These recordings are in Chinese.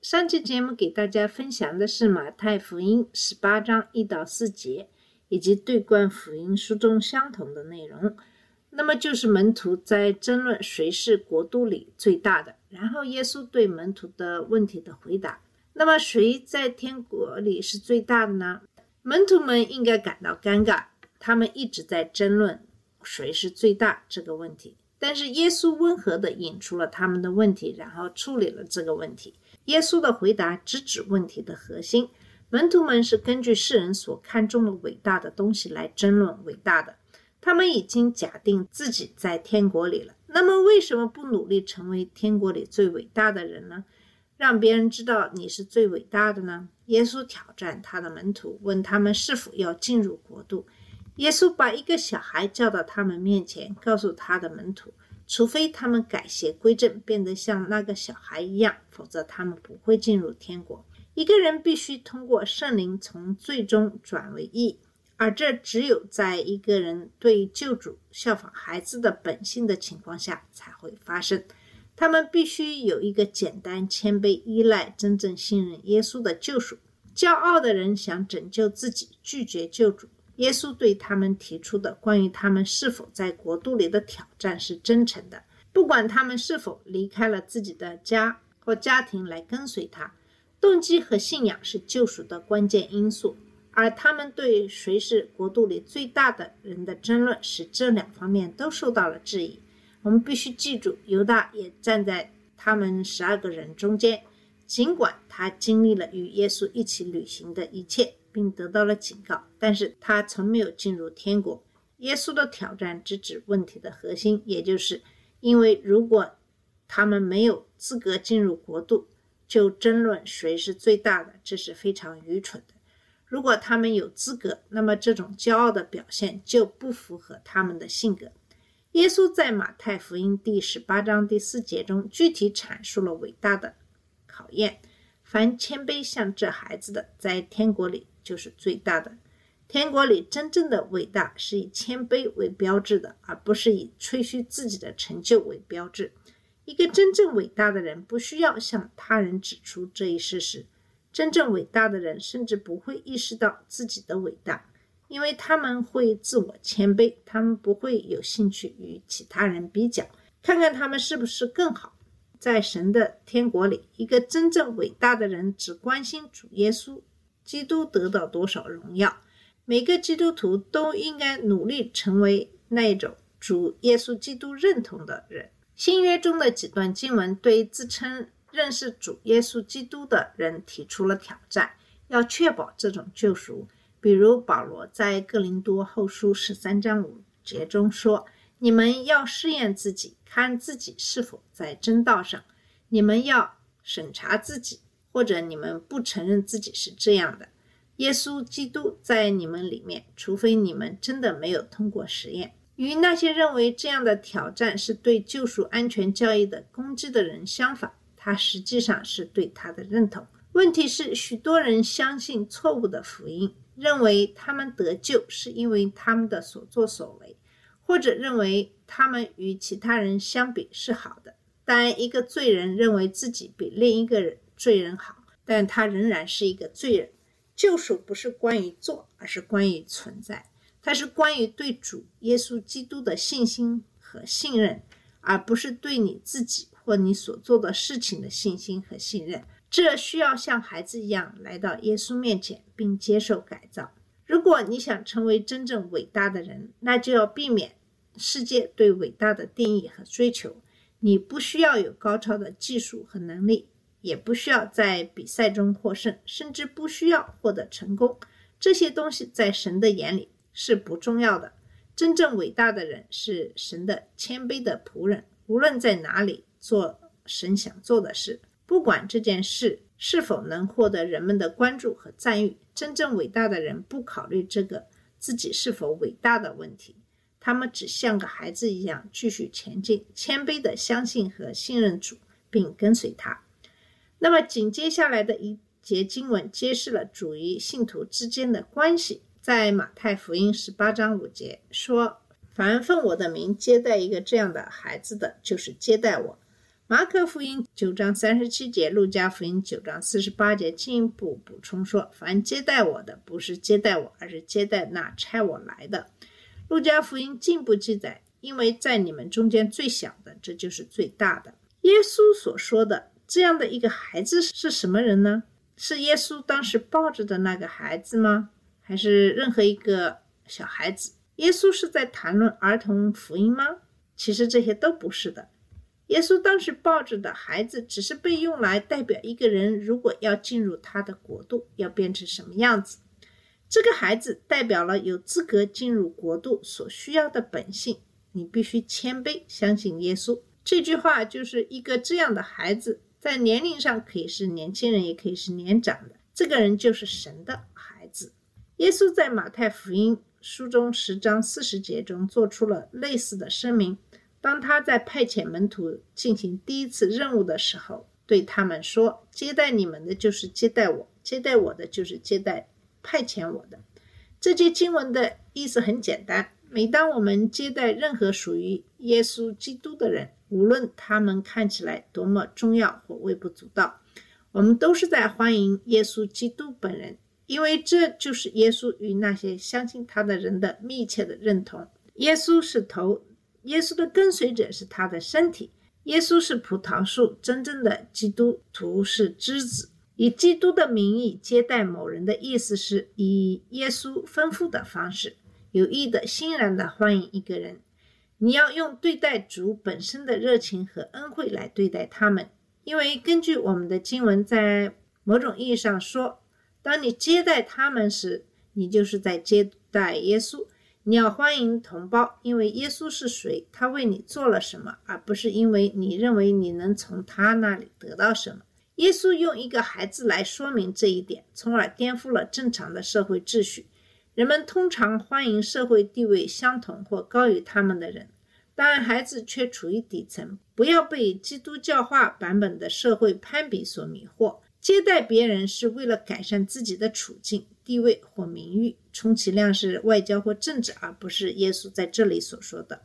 上期节目给大家分享的是马太福音十八章一到四节，以及对贯福音书中相同的内容。那么就是门徒在争论谁是国度里最大的，然后耶稣对门徒的问题的回答。那么谁在天国里是最大的呢？门徒们应该感到尴尬，他们一直在争论谁是最大这个问题。但是耶稣温和地引出了他们的问题，然后处理了这个问题。耶稣的回答直指问题的核心。门徒们是根据世人所看重的伟大的东西来争论伟大的，他们已经假定自己在天国里了。那么为什么不努力成为天国里最伟大的人呢？让别人知道你是最伟大的呢？耶稣挑战他的门徒，问他们是否要进入国度。耶稣把一个小孩叫到他们面前，告诉他的门徒，除非他们改邪归正，变得像那个小孩一样，否则他们不会进入天国。一个人必须通过圣灵从最终转为义，而这只有在一个人对救主效仿孩子的本性的情况下才会发生。他们必须有一个简单、谦卑、依赖、真正信任耶稣的救赎。骄傲的人想拯救自己，拒绝救主。耶稣对他们提出的关于他们是否在国度里的挑战是真诚的，不管他们是否离开了自己的家或家庭来跟随他，动机和信仰是救赎的关键因素。而他们对谁是国度里最大的人的争论，使这两方面都受到了质疑。我们必须记住，犹大也站在他们十二个人中间，尽管他经历了与耶稣一起旅行的一切。并得到了警告，但是他从没有进入天国。耶稣的挑战直指问题的核心，也就是因为如果他们没有资格进入国度，就争论谁是最大的，这是非常愚蠢的。如果他们有资格，那么这种骄傲的表现就不符合他们的性格。耶稣在马太福音第十八章第四节中具体阐述了伟大的考验：凡谦卑像这孩子的，在天国里。就是最大的。天国里真正的伟大是以谦卑为标志的，而不是以吹嘘自己的成就为标志。一个真正伟大的人不需要向他人指出这一事实。真正伟大的人甚至不会意识到自己的伟大，因为他们会自我谦卑，他们不会有兴趣与其他人比较，看看他们是不是更好。在神的天国里，一个真正伟大的人只关心主耶稣。基督得到多少荣耀？每个基督徒都应该努力成为那一种主耶稣基督认同的人。新约中的几段经文对自称认识主耶稣基督的人提出了挑战，要确保这种救赎。比如保罗在哥林多后书十三章五节中说：“你们要试验自己，看自己是否在真道上；你们要审查自己。”或者你们不承认自己是这样的，耶稣基督在你们里面，除非你们真的没有通过实验。与那些认为这样的挑战是对救赎安全教义的攻击的人相反，他实际上是对他的认同。问题是，许多人相信错误的福音，认为他们得救是因为他们的所作所为，或者认为他们与其他人相比是好的。但一个罪人认为自己比另一个人。罪人好，但他仍然是一个罪人。救赎不是关于做，而是关于存在。它是关于对主耶稣基督的信心和信任，而不是对你自己或你所做的事情的信心和信任。这需要像孩子一样来到耶稣面前，并接受改造。如果你想成为真正伟大的人，那就要避免世界对伟大的定义和追求。你不需要有高超的技术和能力。也不需要在比赛中获胜，甚至不需要获得成功。这些东西在神的眼里是不重要的。真正伟大的人是神的谦卑的仆人，无论在哪里做神想做的事，不管这件事是否能获得人们的关注和赞誉，真正伟大的人不考虑这个自己是否伟大的问题，他们只像个孩子一样继续前进，谦卑地相信和信任主，并跟随他。那么紧接下来的一节经文揭示了主与信徒之间的关系，在马太福音十八章五节说：“凡奉我的名接待一个这样的孩子的，就是接待我。”马可福音九章三十七节，路加福音九章四十八节进一步补充说：“凡接待我的，不是接待我，而是接待那差我来的。”路加福音进一步记载：“因为在你们中间最小的，这就是最大的。”耶稣所说的这样的一个孩子是什么人呢？是耶稣当时抱着的那个孩子吗？还是任何一个小孩子？耶稣是在谈论儿童福音吗？其实这些都不是的。耶稣当时抱着的孩子，只是被用来代表一个人，如果要进入他的国度，要变成什么样子。这个孩子代表了有资格进入国度所需要的本性。你必须谦卑，相信耶稣。这句话就是一个这样的孩子，在年龄上可以是年轻人，也可以是年长的。这个人就是神的孩子。耶稣在马太福音书中十章四十节中做出了类似的声明。当他在派遣门徒进行第一次任务的时候，对他们说：“接待你们的就是接待我，接待我的就是接待派遣我的。”这节经文的意思很简单：每当我们接待任何属于耶稣基督的人，无论他们看起来多么重要或微不足道，我们都是在欢迎耶稣基督本人，因为这就是耶稣与那些相信他的人的密切的认同。耶稣是头。耶稣的跟随者是他的身体，耶稣是葡萄树，真正的基督徒是枝子。以基督的名义接待某人的意思是以耶稣吩咐的方式，有意的、欣然的欢迎一个人。你要用对待主本身的热情和恩惠来对待他们，因为根据我们的经文，在某种意义上说，当你接待他们时，你就是在接待耶稣。你要欢迎同胞，因为耶稣是谁，他为你做了什么，而不是因为你认为你能从他那里得到什么。耶稣用一个孩子来说明这一点，从而颠覆了正常的社会秩序。人们通常欢迎社会地位相同或高于他们的人，但孩子却处于底层。不要被基督教化版本的社会攀比所迷惑。接待别人是为了改善自己的处境、地位或名誉，充其量是外交或政治，而不是耶稣在这里所说的。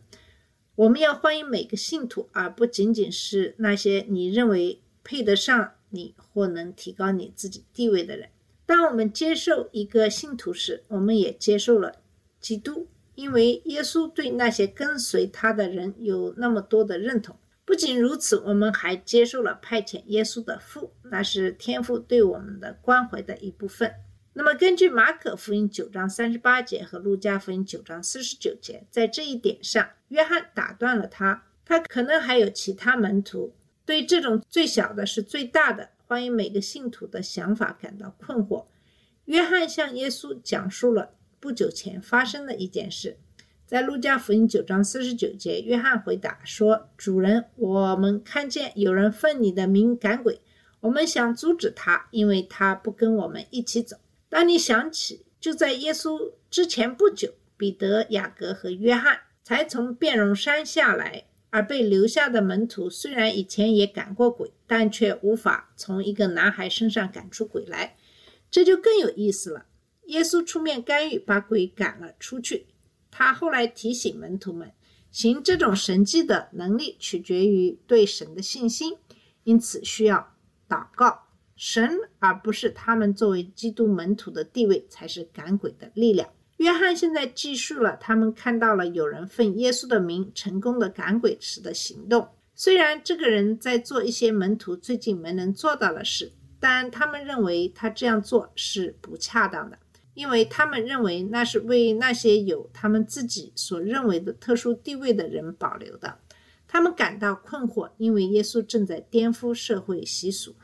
我们要欢迎每个信徒，而不仅仅是那些你认为配得上你或能提高你自己地位的人。当我们接受一个信徒时，我们也接受了基督，因为耶稣对那些跟随他的人有那么多的认同。不仅如此，我们还接受了派遣耶稣的父，那是天父对我们的关怀的一部分。那么，根据马可福音九章三十八节和路加福音九章四十九节，在这一点上，约翰打断了他。他可能还有其他门徒对这种最小的是最大的欢迎每个信徒的想法感到困惑。约翰向耶稣讲述了不久前发生的一件事。在路加福音九章四十九节，约翰回答说：“主人，我们看见有人奉你的名赶鬼，我们想阻止他，因为他不跟我们一起走。”当你想起，就在耶稣之前不久，彼得、雅各和约翰才从变容山下来，而被留下的门徒虽然以前也赶过鬼，但却无法从一个男孩身上赶出鬼来，这就更有意思了。耶稣出面干预，把鬼赶了出去。他后来提醒门徒们，行这种神迹的能力取决于对神的信心，因此需要祷告神，而不是他们作为基督门徒的地位才是赶鬼的力量。约翰现在记述了他们看到了有人奉耶稣的名成功的赶鬼时的行动。虽然这个人在做一些门徒最近没能做到的事，但他们认为他这样做是不恰当的。因为他们认为那是为那些有他们自己所认为的特殊地位的人保留的。他们感到困惑，因为耶稣正在颠覆社会习俗。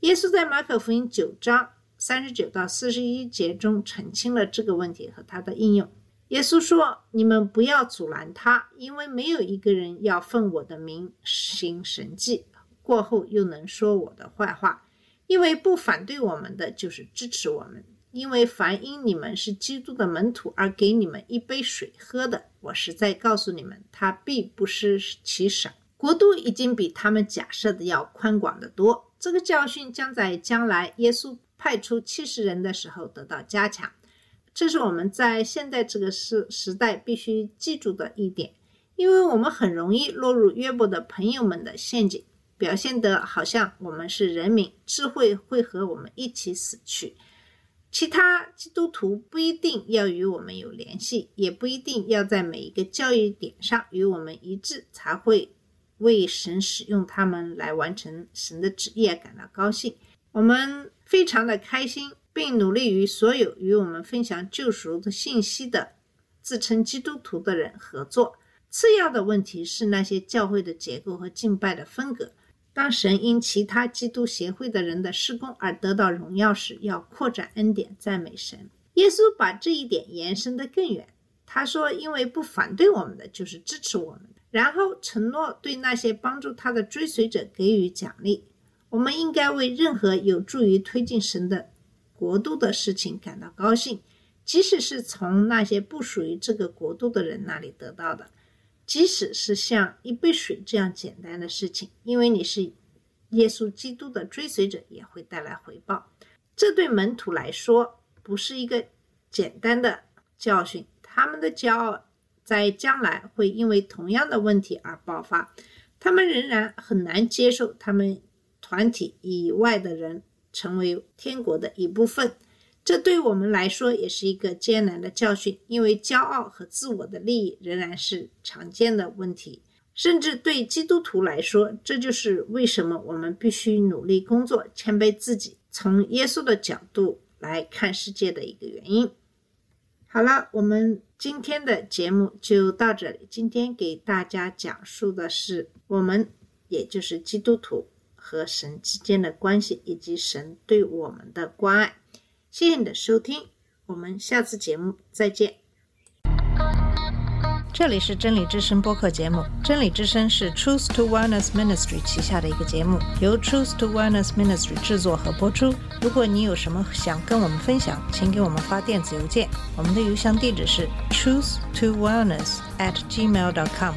耶稣在马可福音九章三十九到四十一节中澄清了这个问题和它的应用。耶稣说：“你们不要阻拦他，因为没有一个人要奉我的名行神迹。”过后又能说我的坏话。因为不反对我们的，就是支持我们。因为凡因你们是基督的门徒而给你们一杯水喝的，我实在告诉你们，他必不失其赏。国度已经比他们假设的要宽广得多。这个教训将在将来耶稣派出七十人的时候得到加强。这是我们在现在这个时时代必须记住的一点，因为我们很容易落入约伯的朋友们的陷阱，表现得好像我们是人民，智慧会和我们一起死去。其他基督徒不一定要与我们有联系，也不一定要在每一个教育点上与我们一致，才会为神使用他们来完成神的旨意感到高兴。我们非常的开心，并努力与所有与我们分享救赎的信息的自称基督徒的人合作。次要的问题是那些教会的结构和敬拜的风格。当神因其他基督协会的人的施工而得到荣耀时，要扩展恩典，赞美神。耶稣把这一点延伸得更远。他说：“因为不反对我们的，就是支持我们的。”然后承诺对那些帮助他的追随者给予奖励。我们应该为任何有助于推进神的国度的事情感到高兴，即使是从那些不属于这个国度的人那里得到的。即使是像一杯水这样简单的事情，因为你是耶稣基督的追随者，也会带来回报。这对门徒来说不是一个简单的教训，他们的骄傲在将来会因为同样的问题而爆发。他们仍然很难接受他们团体以外的人成为天国的一部分。这对我们来说也是一个艰难的教训，因为骄傲和自我的利益仍然是常见的问题。甚至对基督徒来说，这就是为什么我们必须努力工作、谦卑自己，从耶稣的角度来看世界的一个原因。好了，我们今天的节目就到这里。今天给大家讲述的是我们，也就是基督徒和神之间的关系，以及神对我们的关爱。谢谢你的收听，我们下次节目再见。这里是真理之声播客节目，真理之声是 Truth to Wellness Ministry 旗下的一个节目，由 Truth to Wellness Ministry 制作和播出。如果你有什么想跟我们分享，请给我们发电子邮件，我们的邮箱地址是 truth to wellness at gmail dot com。